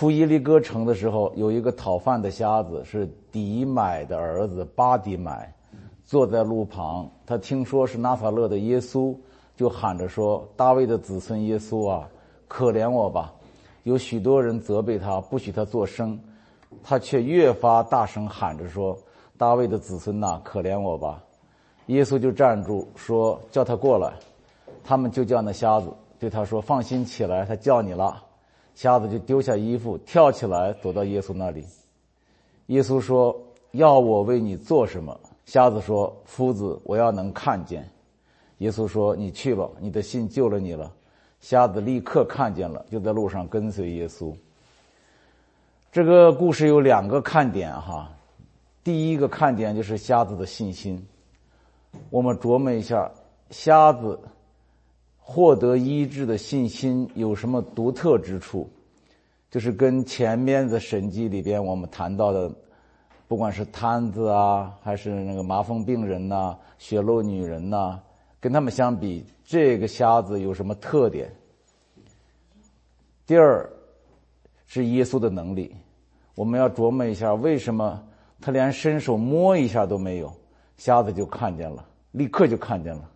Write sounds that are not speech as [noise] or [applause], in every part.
出耶利哥城的时候，有一个讨饭的瞎子，是底买的儿子巴底买，坐在路旁。他听说是拿撒勒的耶稣，就喊着说：“大卫的子孙耶稣啊，可怜我吧！”有许多人责备他，不许他作声，他却越发大声喊着说：“大卫的子孙呐，可怜我吧！”耶稣就站住说：“叫他过来。”他们就叫那瞎子对他说：“放心起来，他叫你了。”瞎子就丢下衣服，跳起来走到耶稣那里。耶稣说：“要我为你做什么？”瞎子说：“夫子，我要能看见。”耶稣说：“你去吧，你的信救了你了。”瞎子立刻看见了，就在路上跟随耶稣。这个故事有两个看点哈，第一个看点就是瞎子的信心。我们琢磨一下，瞎子。获得医治的信心有什么独特之处？就是跟前面的神迹里边我们谈到的，不管是瘫子啊，还是那个麻风病人呐、血漏女人呐，跟他们相比，这个瞎子有什么特点？第二，是耶稣的能力。我们要琢磨一下，为什么他连伸手摸一下都没有，瞎子就看见了，立刻就看见了。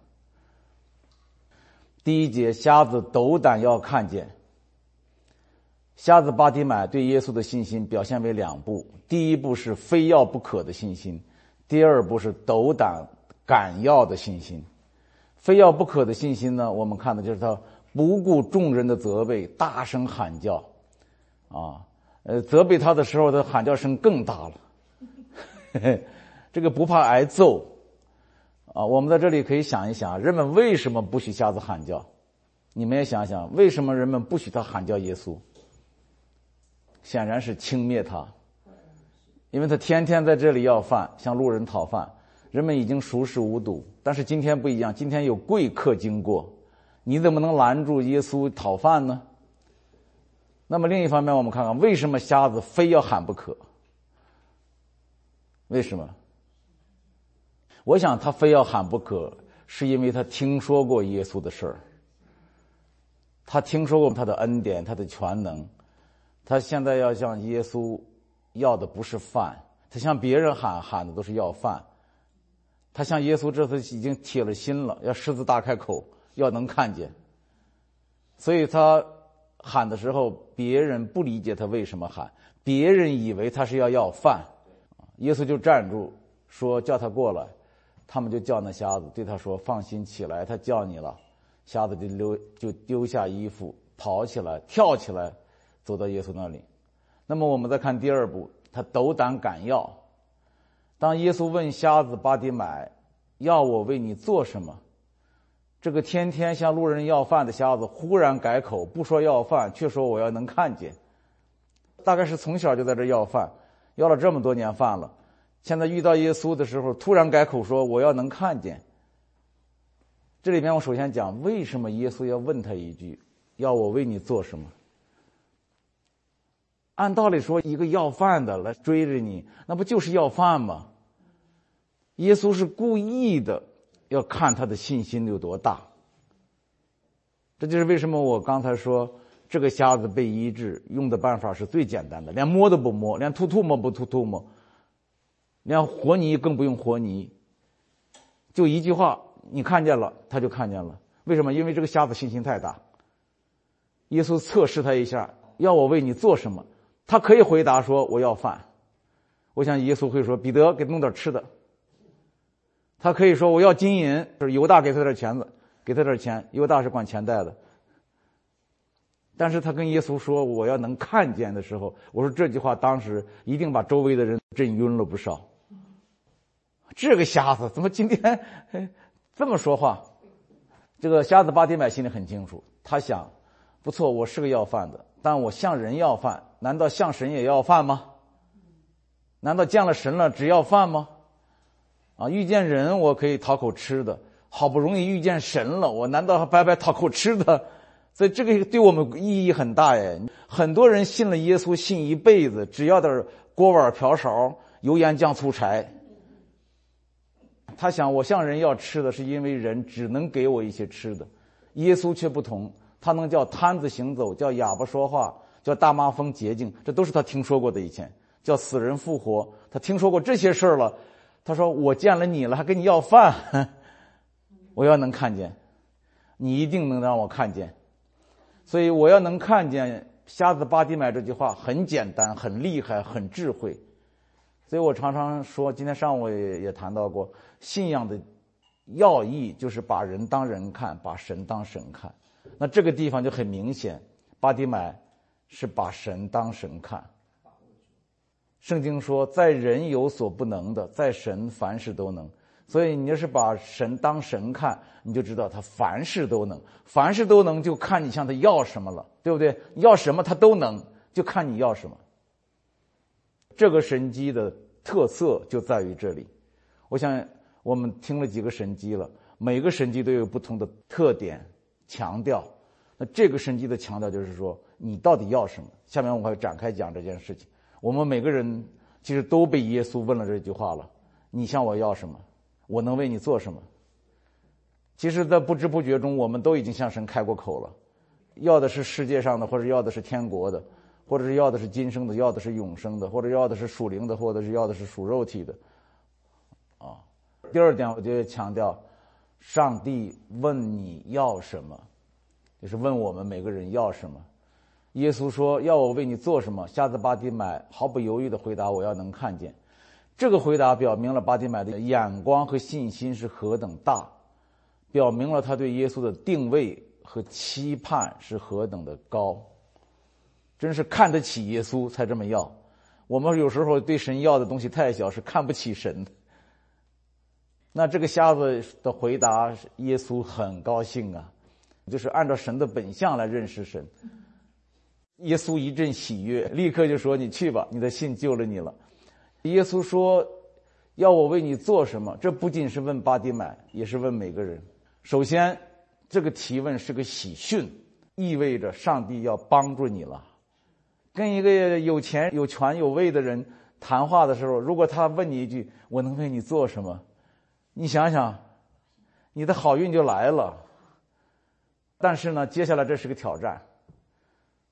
第一节，瞎子斗胆要看见。瞎子巴迪买对耶稣的信心表现为两步：第一步是非要不可的信心，第二步是斗胆敢要的信心。非要不可的信心呢？我们看的就是他不顾众人的责备，大声喊叫。啊，呃，责备他的时候，他喊叫声更大了。[laughs] 这个不怕挨揍。啊，我们在这里可以想一想，人们为什么不许瞎子喊叫？你们也想想，为什么人们不许他喊叫耶稣？显然是轻蔑他，因为他天天在这里要饭，向路人讨饭，人们已经熟视无睹。但是今天不一样，今天有贵客经过，你怎么能拦住耶稣讨饭呢？那么另一方面，我们看看为什么瞎子非要喊不可？为什么？我想他非要喊不可，是因为他听说过耶稣的事儿，他听说过他的恩典，他的全能，他现在要向耶稣要的不是饭，他向别人喊喊的都是要饭，他向耶稣这次已经铁了心了，要狮子大开口，要能看见，所以他喊的时候，别人不理解他为什么喊，别人以为他是要要饭，耶稣就站住说叫他过来。他们就叫那瞎子，对他说：“放心起来，他叫你了。”瞎子就丢就丢下衣服，跑起来，跳起来，走到耶稣那里。那么我们再看第二步，他斗胆敢要。当耶稣问瞎子巴迪买：“要我为你做什么？”这个天天向路人要饭的瞎子忽然改口，不说要饭，却说我要能看见。大概是从小就在这要饭，要了这么多年饭了。现在遇到耶稣的时候，突然改口说：“我要能看见。”这里边我首先讲，为什么耶稣要问他一句：“要我为你做什么？”按道理说，一个要饭的来追着你，那不就是要饭吗？耶稣是故意的，要看他的信心有多大。这就是为什么我刚才说，这个瞎子被医治用的办法是最简单的，连摸都不摸，连吐唾沫不吐唾沫。连活泥更不用活泥，就一句话，你看见了，他就看见了。为什么？因为这个瞎子信心太大。耶稣测试他一下，要我为你做什么？他可以回答说：“我要饭。”我想耶稣会说：“彼得，给弄点吃的。”他可以说：“我要金银。”就是犹大给他点钱子，给他点钱。犹大是管钱袋的。但是他跟耶稣说：“我要能看见的时候。”我说这句话当时一定把周围的人震晕了不少。这个瞎子怎么今天 [laughs] 这么说话？这个瞎子巴迪买心里很清楚，他想：不错，我是个要饭的，但我向人要饭，难道向神也要饭吗？难道见了神了只要饭吗？啊，遇见人我可以讨口吃的，好不容易遇见神了，我难道还白白讨口吃的？所以这个对我们意义很大哎。很多人信了耶稣，信一辈子，只要点锅碗瓢勺、油盐酱醋柴。他想，我向人要吃的，是因为人只能给我一些吃的。耶稣却不同，他能叫瘫子行走，叫哑巴说话，叫大麻风洁净，这都是他听说过的。以前叫死人复活，他听说过这些事儿了。他说：“我见了你了，还跟你要饭，[laughs] 我要能看见，你一定能让我看见。所以我要能看见瞎子巴蒂买这句话很简单，很厉害，很智慧。所以我常常说，今天上午也也谈到过，信仰的要义就是把人当人看，把神当神看。那这个地方就很明显，巴迪买是把神当神看。”圣经说，在人有所不能的，在神凡事都能。所以你要是把神当神看，你就知道他凡事都能。凡事都能，就看你向他要什么了，对不对？要什么他都能，就看你要什么。这个神机的特色就在于这里。我想我们听了几个神机了，每个神机都有不同的特点、强调。那这个神机的强调就是说，你到底要什么？下面我会展开讲这件事情。我们每个人其实都被耶稣问了这句话了：“你向我要什么？我能为你做什么？”其实，在不知不觉中，我们都已经向神开过口了，要的是世界上的，或者要的是天国的，或者是要的是今生的，要的是永生的，或者要的是属灵的，或者是要的是属肉体的。啊，第二点，我就强调，上帝问你要什么，就是问我们每个人要什么。耶稣说：“要我为你做什么？”瞎子巴迪买毫不犹豫的回答：“我要能看见。”这个回答表明了巴迪买的眼光和信心是何等大，表明了他对耶稣的定位和期盼是何等的高。真是看得起耶稣才这么要。我们有时候对神要的东西太小，是看不起神。那这个瞎子的回答，耶稣很高兴啊，就是按照神的本相来认识神。耶稣一阵喜悦，立刻就说：“你去吧，你的信救了你了。”耶稣说：“要我为你做什么？”这不仅是问巴迪买，也是问每个人。首先，这个提问是个喜讯，意味着上帝要帮助你了。跟一个有钱、有权、有位的人谈话的时候，如果他问你一句：“我能为你做什么？”你想想，你的好运就来了。但是呢，接下来这是个挑战。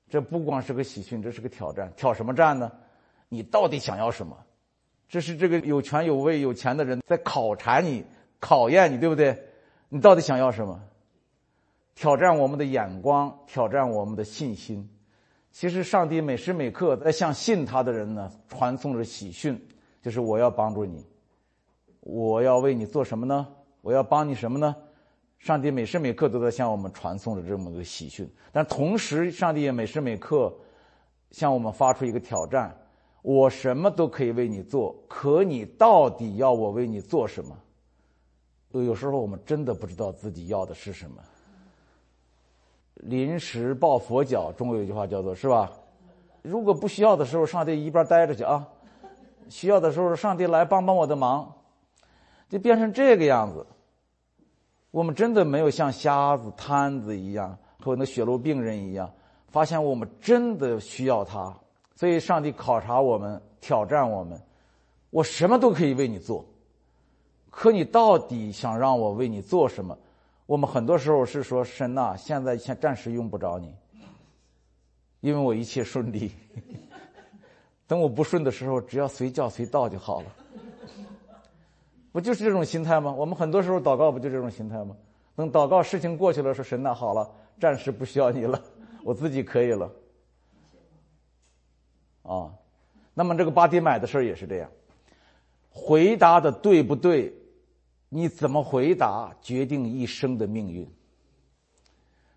这不光是个喜讯，这是个挑战。挑什么战呢？你到底想要什么？这是这个有权有位有钱的人在考察你、考验你，对不对？你到底想要什么？挑战我们的眼光，挑战我们的信心。其实，上帝每时每刻在向信他的人呢传送着喜讯，就是我要帮助你，我要为你做什么呢？我要帮你什么呢？上帝每时每刻都在向我们传送着这么个喜讯，但同时，上帝也每时每刻向我们发出一个挑战：我什么都可以为你做，可你到底要我为你做什么？有时候我们真的不知道自己要的是什么。临时抱佛脚，中国有句话叫做“是吧？”如果不需要的时候，上帝一边待着去啊；需要的时候，上帝来帮帮我的忙，就变成这个样子。我们真的没有像瞎子、瘫子一样，和那血漏病人一样，发现我们真的需要他，所以上帝考察我们，挑战我们。我什么都可以为你做，可你到底想让我为你做什么？我们很多时候是说神呐，现在先暂时用不着你，因为我一切顺利。[laughs] 等我不顺的时候，只要随叫随到就好了。不就是这种心态吗？我们很多时候祷告不就这种心态吗？等祷告事情过去了，说神呐，好了，暂时不需要你了，[laughs] 我自己可以了。啊，那么这个巴迪买的事儿也是这样，回答的对不对？你怎么回答，决定一生的命运。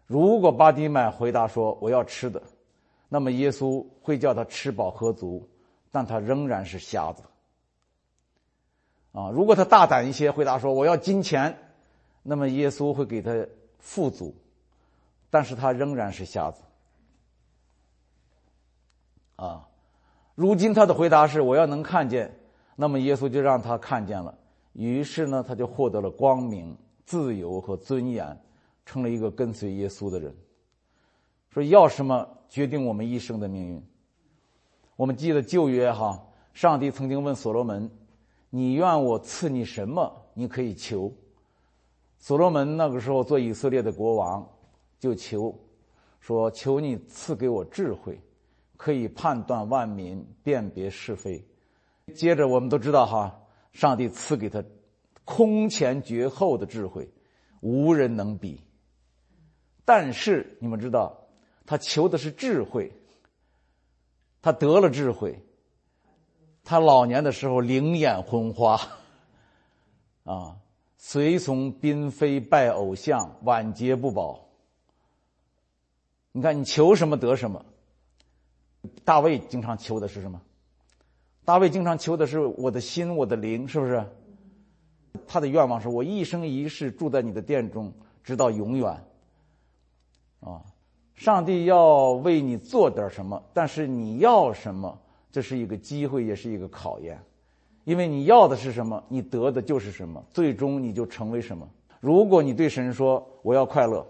如果巴迪曼回答说我要吃的，那么耶稣会叫他吃饱喝足，但他仍然是瞎子。啊，如果他大胆一些回答说我要金钱，那么耶稣会给他富足，但是他仍然是瞎子。啊，如今他的回答是我要能看见，那么耶稣就让他看见了，于是呢他就获得了光明、自由和尊严，成了一个跟随耶稣的人。说要什么决定我们一生的命运。我们记得旧约哈，上帝曾经问所罗门。你愿我赐你什么？你可以求。所罗门那个时候做以色列的国王，就求说：“求你赐给我智慧。”可以判断万民，辨别是非。接着我们都知道哈，上帝赐给他空前绝后的智慧，无人能比。但是你们知道，他求的是智慧，他得了智慧，他老年的时候灵眼昏花，[laughs] 啊，随从嫔妃拜偶像，晚节不保。你看，你求什么得什么。大卫经常求的是什么？大卫经常求的是我的心，我的灵，是不是？他的愿望是我一生一世住在你的殿中，直到永远。啊，上帝要为你做点什么，但是你要什么，这是一个机会，也是一个考验。因为你要的是什么，你得的就是什么，最终你就成为什么。如果你对神说我要快乐。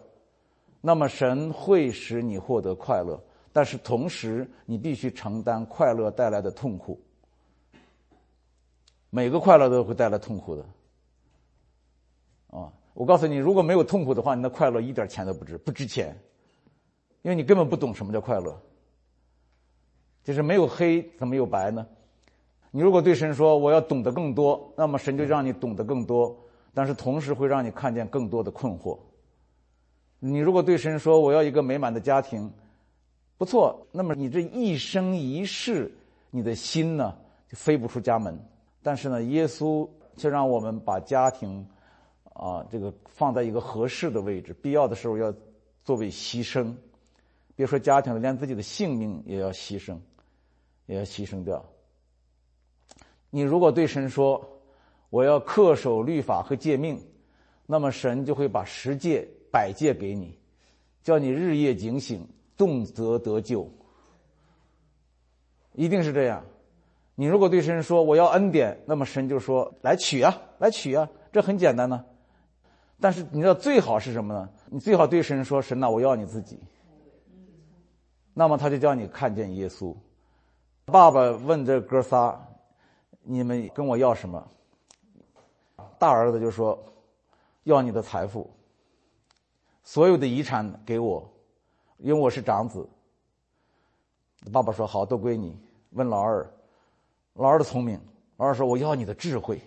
那么神会使你获得快乐，但是同时你必须承担快乐带来的痛苦。每个快乐都会带来痛苦的，啊！我告诉你，如果没有痛苦的话，你的快乐一点钱都不值，不值钱，因为你根本不懂什么叫快乐。就是没有黑怎么有白呢？你如果对神说我要懂得更多，那么神就让你懂得更多，但是同时会让你看见更多的困惑。你如果对神说我要一个美满的家庭，不错，那么你这一生一世，你的心呢就飞不出家门。但是呢，耶稣却让我们把家庭啊这个放在一个合适的位置，必要的时候要作为牺牲。别说家庭了，连自己的性命也要牺牲，也要牺牲掉。你如果对神说我要恪守律法和诫命，那么神就会把十诫。百戒给你，叫你日夜警醒，动则得救。一定是这样。你如果对神说我要恩典，那么神就说来取啊，来取啊，这很简单呢。但是你知道最好是什么呢？你最好对神说神呐，我要你自己。那么他就叫你看见耶稣。爸爸问这哥仨，你们跟我要什么？大儿子就说要你的财富。所有的遗产给我，因为我是长子。爸爸说好，都归你。问老二，老二的聪明。老二说我要你的智慧。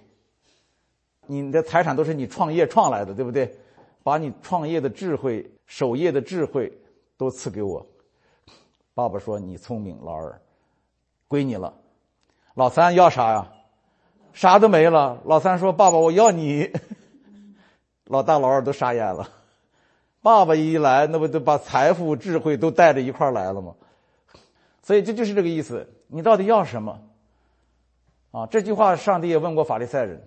你的财产都是你创业创来的，对不对？把你创业的智慧、守业的智慧都赐给我。爸爸说你聪明，老二，归你了。老三要啥呀？啥都没了。老三说爸爸，我要你。[laughs] 老大、老二都傻眼了。爸爸一来，那不都把财富、智慧都带着一块来了吗？所以这就是这个意思。你到底要什么？啊，这句话上帝也问过法利赛人，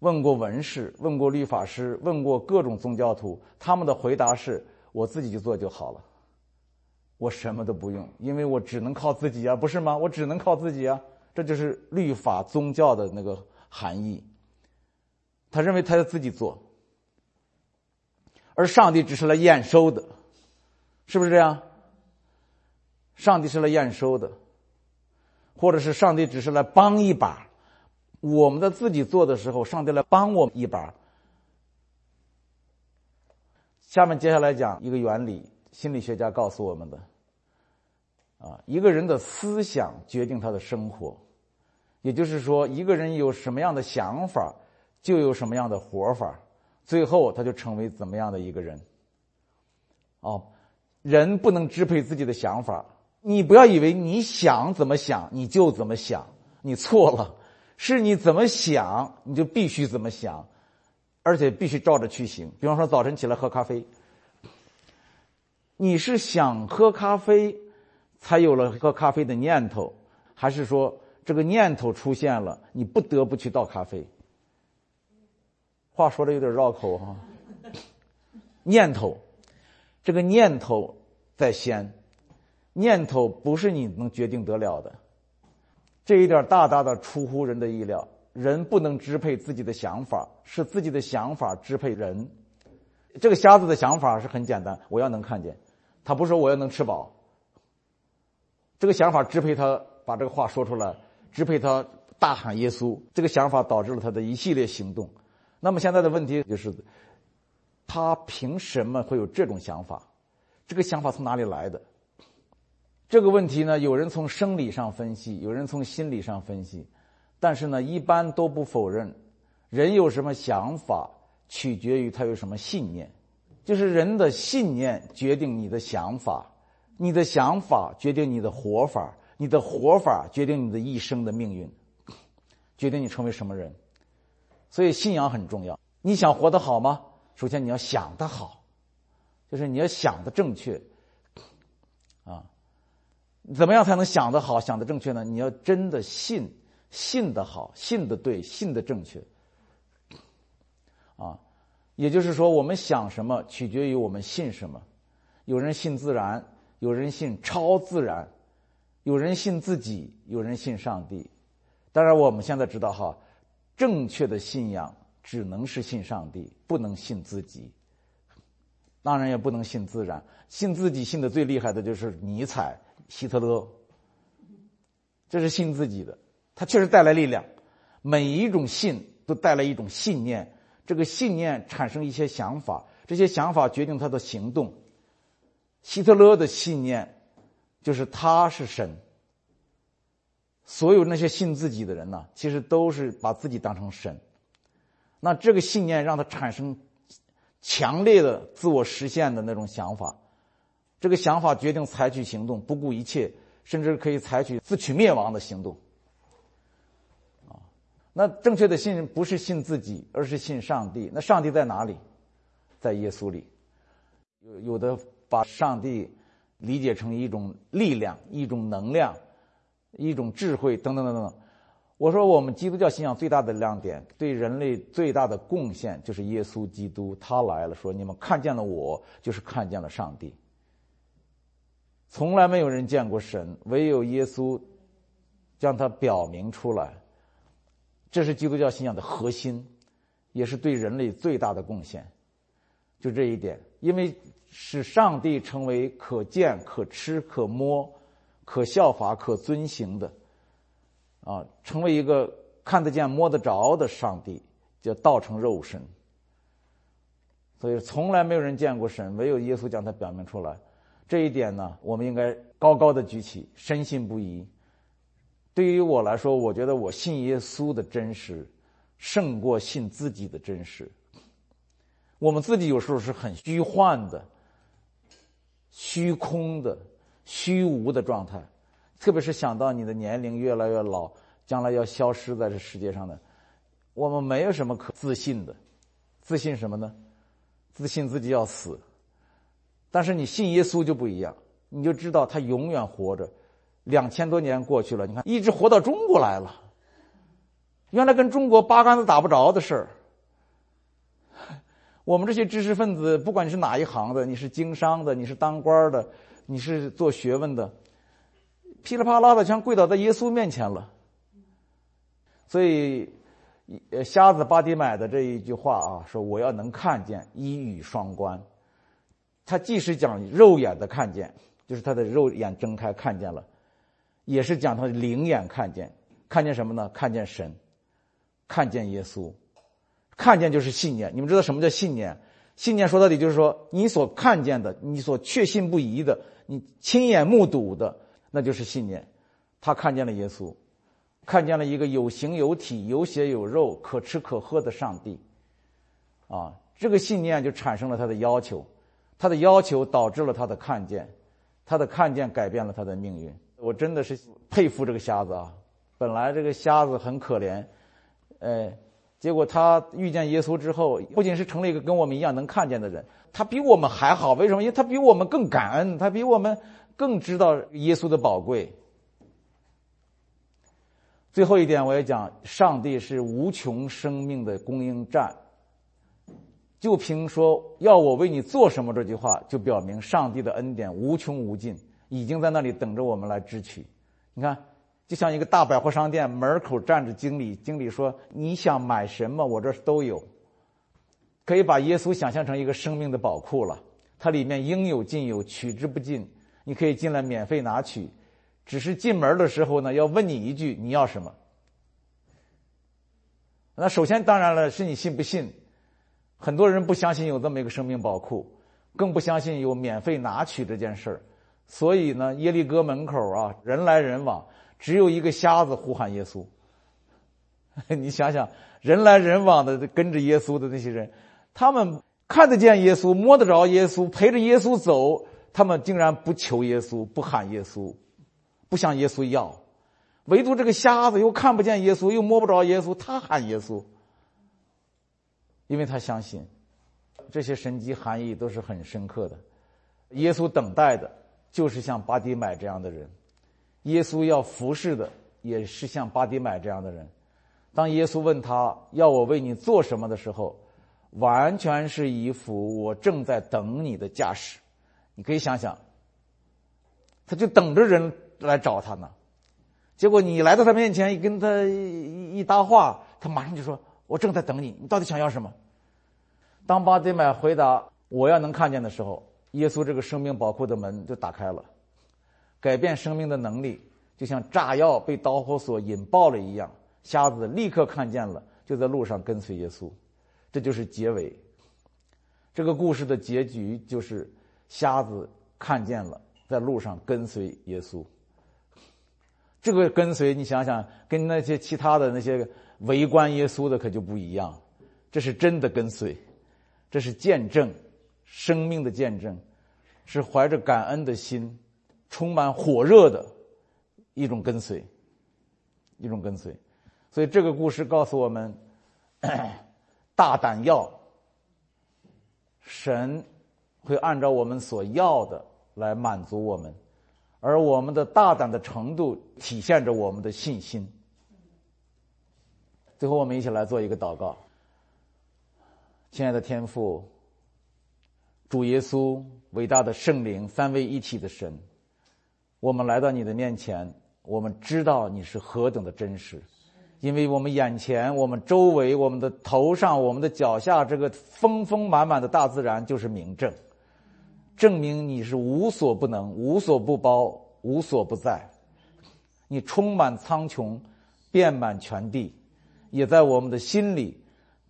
问过文士，问过律法师，问过各种宗教徒，他们的回答是：我自己去做就好了，我什么都不用，因为我只能靠自己啊，不是吗？我只能靠自己啊，这就是律法宗教的那个含义。他认为他要自己做。而上帝只是来验收的，是不是这样？上帝是来验收的，或者是上帝只是来帮一把。我们在自己做的时候，上帝来帮我们一把。下面接下来讲一个原理，心理学家告诉我们的：啊，一个人的思想决定他的生活，也就是说，一个人有什么样的想法，就有什么样的活法。最后，他就成为怎么样的一个人？哦，人不能支配自己的想法。你不要以为你想怎么想你就怎么想，你错了。是你怎么想，你就必须怎么想，而且必须照着去行。比方说，早晨起来喝咖啡，你是想喝咖啡，才有了喝咖啡的念头，还是说这个念头出现了，你不得不去倒咖啡？话说的有点绕口哈，念头，这个念头在先，念头不是你能决定得了的，这一点大大的出乎人的意料。人不能支配自己的想法，是自己的想法支配人。这个瞎子的想法是很简单，我要能看见，他不说我要能吃饱。这个想法支配他把这个话说出来，支配他大喊耶稣。这个想法导致了他的一系列行动。那么现在的问题就是，他凭什么会有这种想法？这个想法从哪里来的？这个问题呢，有人从生理上分析，有人从心理上分析，但是呢，一般都不否认，人有什么想法，取决于他有什么信念，就是人的信念决定你的想法，你的想法决定你的活法，你的活法决定你的一生的命运，决定你成为什么人。所以信仰很重要。你想活得好吗？首先你要想得好，就是你要想得正确，怎么样才能想得好、想得正确呢？你要真的信，信得好，信得对，信得正确。啊，也就是说，我们想什么取决于我们信什么。有人信自然，有人信超自然，有人信自己，有人信上帝。当然，我们现在知道哈，正确的信仰只能是信上帝，不能信自己。当然，也不能信自然。信自己信的最厉害的就是尼采。希特勒，这是信自己的，他确实带来力量。每一种信都带来一种信念，这个信念产生一些想法，这些想法决定他的行动。希特勒的信念就是他是神。所有那些信自己的人呢，其实都是把自己当成神。那这个信念让他产生强烈的自我实现的那种想法。这个想法决定采取行动，不顾一切，甚至可以采取自取灭亡的行动。啊，那正确的信不是信自己，而是信上帝。那上帝在哪里？在耶稣里。有有的把上帝理解成一种力量、一种能量、一种智慧等等等等。我说，我们基督教信仰最大的亮点，对人类最大的贡献，就是耶稣基督，他来了，说你们看见了我，就是看见了上帝。从来没有人见过神，唯有耶稣将它表明出来。这是基督教信仰的核心，也是对人类最大的贡献。就这一点，因为使上帝成为可见、可吃、可摸、可效法、可遵行的，啊，成为一个看得见、摸得着的上帝，叫道成肉身。所以，从来没有人见过神，唯有耶稣将它表明出来。这一点呢，我们应该高高的举起，深信不疑。对于我来说，我觉得我信耶稣的真实，胜过信自己的真实。我们自己有时候是很虚幻的、虚空的、虚无的状态，特别是想到你的年龄越来越老，将来要消失在这世界上的，我们没有什么可自信的。自信什么呢？自信自己要死。但是你信耶稣就不一样，你就知道他永远活着，两千多年过去了，你看一直活到中国来了。原来跟中国八竿子打不着的事儿，我们这些知识分子，不管你是哪一行的，你是经商的，你是当官的，你是做学问的，噼里啪啦的全跪倒在耶稣面前了。所以，呃瞎子巴迪买的这一句话啊，说我要能看见，一语双关。他既是讲肉眼的看见，就是他的肉眼睁开看见了，也是讲他的灵眼看见，看见什么呢？看见神，看见耶稣，看见就是信念。你们知道什么叫信念？信念说到底就是说，你所看见的，你所确信不疑的，你亲眼目睹的，那就是信念。他看见了耶稣，看见了一个有形有体、有血有肉、可吃可喝的上帝。啊，这个信念就产生了他的要求。他的要求导致了他的看见，他的看见改变了他的命运。我真的是佩服这个瞎子啊！本来这个瞎子很可怜，哎，结果他遇见耶稣之后，不仅是成了一个跟我们一样能看见的人，他比我们还好。为什么？因为他比我们更感恩，他比我们更知道耶稣的宝贵。最后一点，我要讲，上帝是无穷生命的供应站。就凭说要我为你做什么这句话，就表明上帝的恩典无穷无尽，已经在那里等着我们来支取。你看，就像一个大百货商店门口站着经理，经理说：“你想买什么，我这都有。”可以把耶稣想象成一个生命的宝库了，它里面应有尽有，取之不尽。你可以进来免费拿取，只是进门的时候呢，要问你一句：你要什么？那首先当然了，是你信不信？很多人不相信有这么一个生命宝库，更不相信有免费拿取这件事儿，所以呢，耶利哥门口啊，人来人往，只有一个瞎子呼喊耶稣。[laughs] 你想想，人来人往的跟着耶稣的那些人，他们看得见耶稣，摸得着耶稣，陪着耶稣走，他们竟然不求耶稣，不喊耶稣，不向耶稣要。唯独这个瞎子又看不见耶稣，又摸不着耶稣，他喊耶稣，因为他相信这些神迹含义都是很深刻的。耶稣等待的就是像巴迪买这样的人，耶稣要服侍的也是像巴迪买这样的人。当耶稣问他要我为你做什么的时候，完全是一副我正在等你的架势。你可以想想，他就等着人来找他呢。结果你来到他面前，一跟他一一搭话，他马上就说：“我正在等你，你到底想要什么？”当巴迪买回答“我要能看见”的时候，耶稣这个生命宝库的门就打开了，改变生命的能力就像炸药被导火索引爆了一样，瞎子立刻看见了，就在路上跟随耶稣。这就是结尾。这个故事的结局就是瞎子看见了，在路上跟随耶稣。这个跟随，你想想，跟那些其他的那些围观耶稣的可就不一样。这是真的跟随，这是见证，生命的见证，是怀着感恩的心，充满火热的一种跟随，一种跟随。所以这个故事告诉我们：[clears throat] 大胆要，神会按照我们所要的来满足我们。而我们的大胆的程度体现着我们的信心。最后，我们一起来做一个祷告。亲爱的天父，主耶稣，伟大的圣灵，三位一体的神，我们来到你的面前，我们知道你是何等的真实，因为我们眼前、我们周围、我们的头上、我们的脚下，这个丰丰满满的大自然就是明证。证明你是无所不能、无所不包、无所不在，你充满苍穹，遍满全地，也在我们的心里，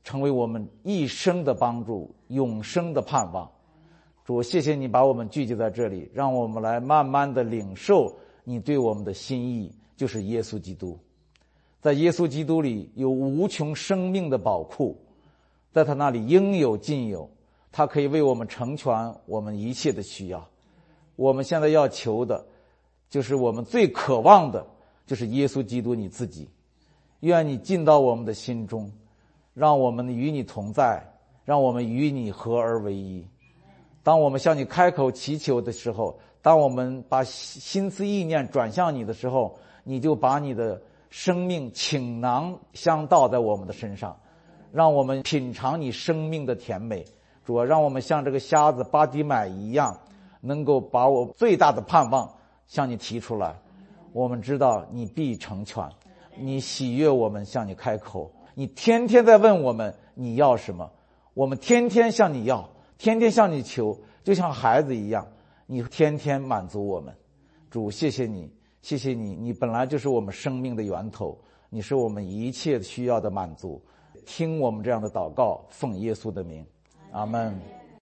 成为我们一生的帮助、永生的盼望。主，谢谢你把我们聚集在这里，让我们来慢慢的领受你对我们的心意，就是耶稣基督。在耶稣基督里有无穷生命的宝库，在他那里应有尽有。他可以为我们成全我们一切的需要。我们现在要求的，就是我们最渴望的，就是耶稣基督你自己。愿你进到我们的心中，让我们与你同在，让我们与你合而为一。当我们向你开口祈求的时候，当我们把心思意念转向你的时候，你就把你的生命倾囊相倒在我们的身上，让我们品尝你生命的甜美。主啊，让我们像这个瞎子巴迪买一样，能够把我最大的盼望向你提出来。我们知道你必成全，你喜悦我们向你开口，你天天在问我们你要什么，我们天天向你要，天天向你求，就像孩子一样，你天天满足我们。主，谢谢你，谢谢你，你本来就是我们生命的源头，你是我们一切需要的满足。听我们这样的祷告，奉耶稣的名。阿门。